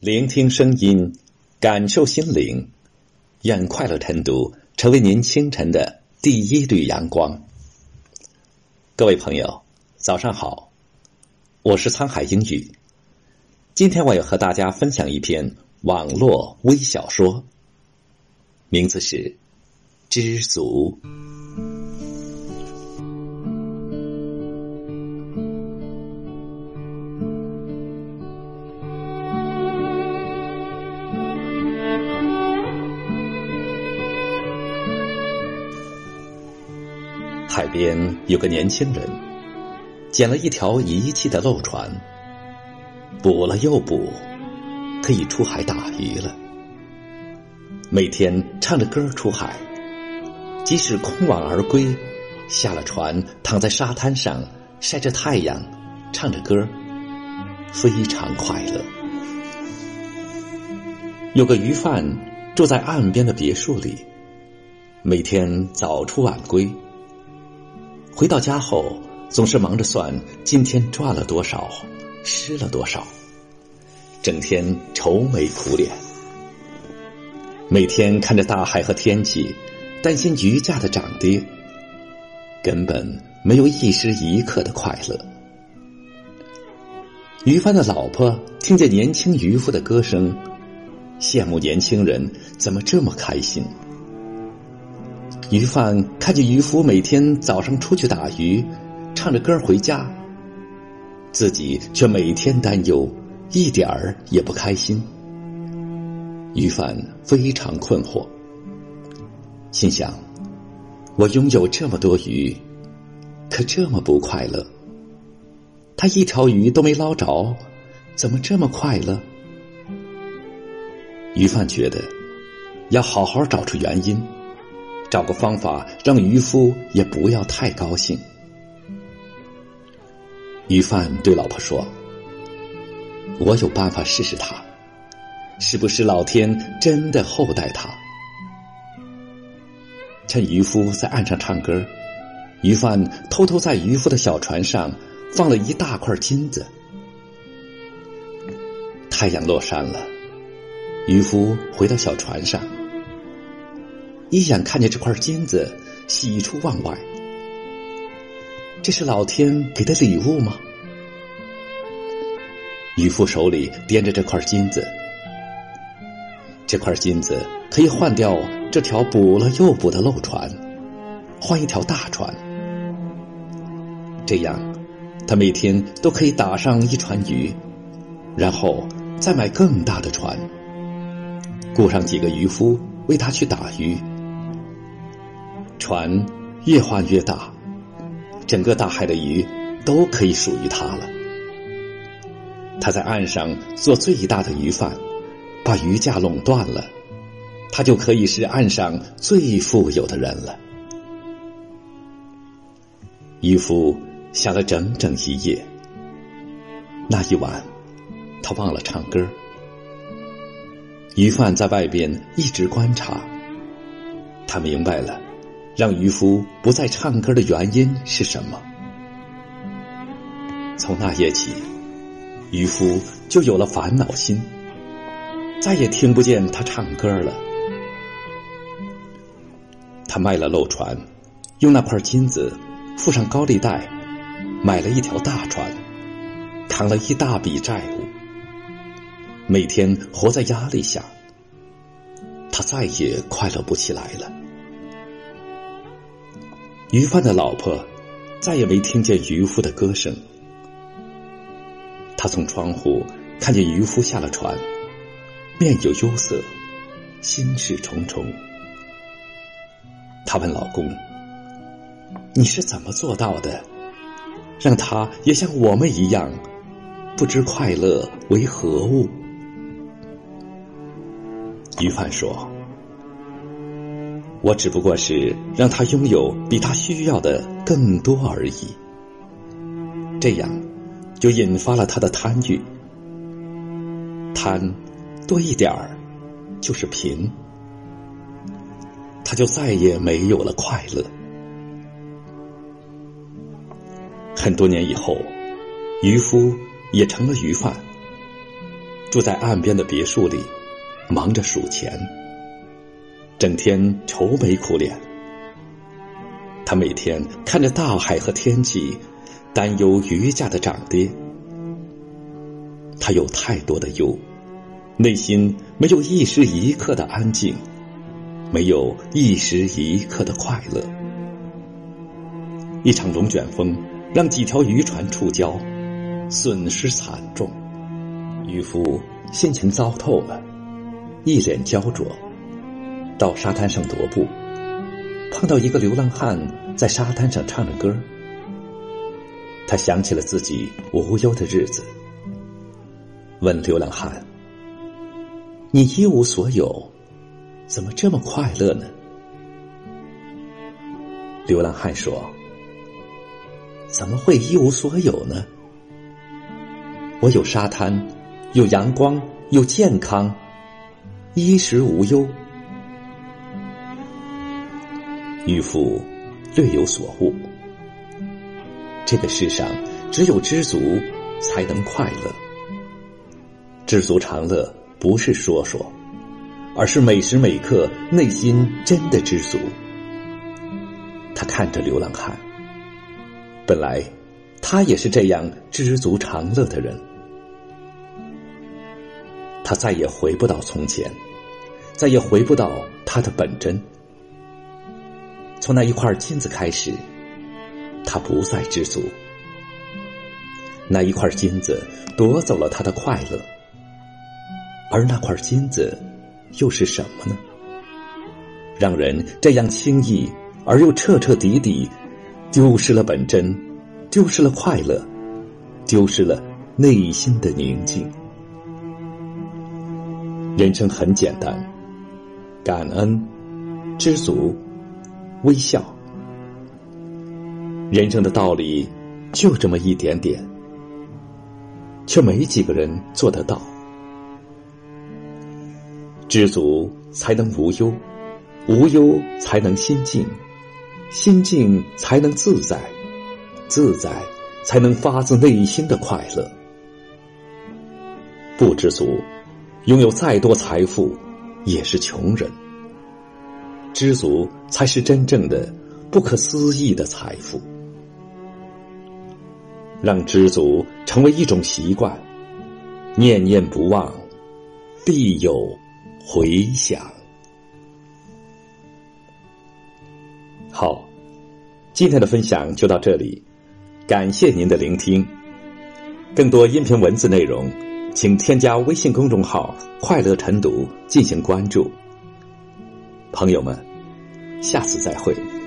聆听声音，感受心灵，愿快乐晨读成为您清晨的第一缕阳光。各位朋友，早上好，我是沧海英语。今天我要和大家分享一篇网络微小说，名字是《知足》。海边有个年轻人，捡了一条遗弃的漏船，补了又补，可以出海打鱼了。每天唱着歌出海，即使空网而归，下了船，躺在沙滩上晒着太阳，唱着歌，非常快乐。有个鱼贩住在岸边的别墅里，每天早出晚归。回到家后，总是忙着算今天赚了多少，失了多少，整天愁眉苦脸。每天看着大海和天气，担心鱼价的涨跌，根本没有一时一刻的快乐。于帆的老婆听见年轻渔夫的歌声，羡慕年轻人怎么这么开心。鱼贩看见渔夫每天早上出去打鱼，唱着歌回家，自己却每天担忧，一点儿也不开心。鱼贩非常困惑，心想：我拥有这么多鱼，可这么不快乐。他一条鱼都没捞着，怎么这么快乐？鱼贩觉得要好好找出原因。找个方法让渔夫也不要太高兴。鱼贩对老婆说：“我有办法试试他，是不是老天真的厚待他？”趁渔夫在岸上唱歌，鱼贩偷偷在渔夫的小船上放了一大块金子。太阳落山了，渔夫回到小船上。一眼看见这块金子，喜出望外。这是老天给的礼物吗？渔夫手里掂着这块金子，这块金子可以换掉这条补了又补的漏船，换一条大船。这样，他每天都可以打上一船鱼，然后再买更大的船，雇上几个渔夫为他去打鱼。船越换越大，整个大海的鱼都可以属于他了。他在岸上做最大的鱼贩，把鱼价垄断了，他就可以是岸上最富有的人了。渔夫想了整整一夜，那一晚他忘了唱歌。鱼贩在外边一直观察，他明白了。让渔夫不再唱歌的原因是什么？从那夜起，渔夫就有了烦恼心，再也听不见他唱歌了。他卖了漏船，用那块金子付上高利贷，买了一条大船，扛了一大笔债务，每天活在压力下，他再也快乐不起来了。渔贩的老婆再也没听见渔夫的歌声。他从窗户看见渔夫下了船，面有忧色，心事重重。他问老公：“你是怎么做到的，让他也像我们一样，不知快乐为何物？”渔贩说。我只不过是让他拥有比他需要的更多而已，这样就引发了他的贪欲。贪多一点儿就是贫，他就再也没有了快乐。很多年以后，渔夫也成了鱼贩，住在岸边的别墅里，忙着数钱，整天愁眉苦脸。他每天看着大海和天气，担忧鱼价的涨跌。他有太多的忧，内心没有一时一刻的安静，没有一时一刻的快乐。一场龙卷风让几条渔船触礁，损失惨重，渔夫心情糟透了，一脸焦灼，到沙滩上踱步。碰到一个流浪汉在沙滩上唱着歌，他想起了自己无忧的日子，问流浪汉：“你一无所有，怎么这么快乐呢？”流浪汉说：“怎么会一无所有呢？我有沙滩，有阳光，有健康，衣食无忧。”渔夫略有所悟，这个世上只有知足才能快乐。知足常乐不是说说，而是每时每刻内心真的知足。他看着流浪汉，本来他也是这样知足常乐的人。他再也回不到从前，再也回不到他的本真。从那一块金子开始，他不再知足。那一块金子夺走了他的快乐，而那块金子又是什么呢？让人这样轻易而又彻彻底底丢失了本真，丢失了快乐，丢失了内心的宁静。人生很简单，感恩，知足。微笑，人生的道理就这么一点点，却没几个人做得到。知足才能无忧，无忧才能心静，心静才能自在，自在才能发自内心的快乐。不知足，拥有再多财富也是穷人。知足才是真正的不可思议的财富。让知足成为一种习惯，念念不忘，必有回响。好，今天的分享就到这里，感谢您的聆听。更多音频文字内容，请添加微信公众号“快乐晨读”进行关注。朋友们。下次再会。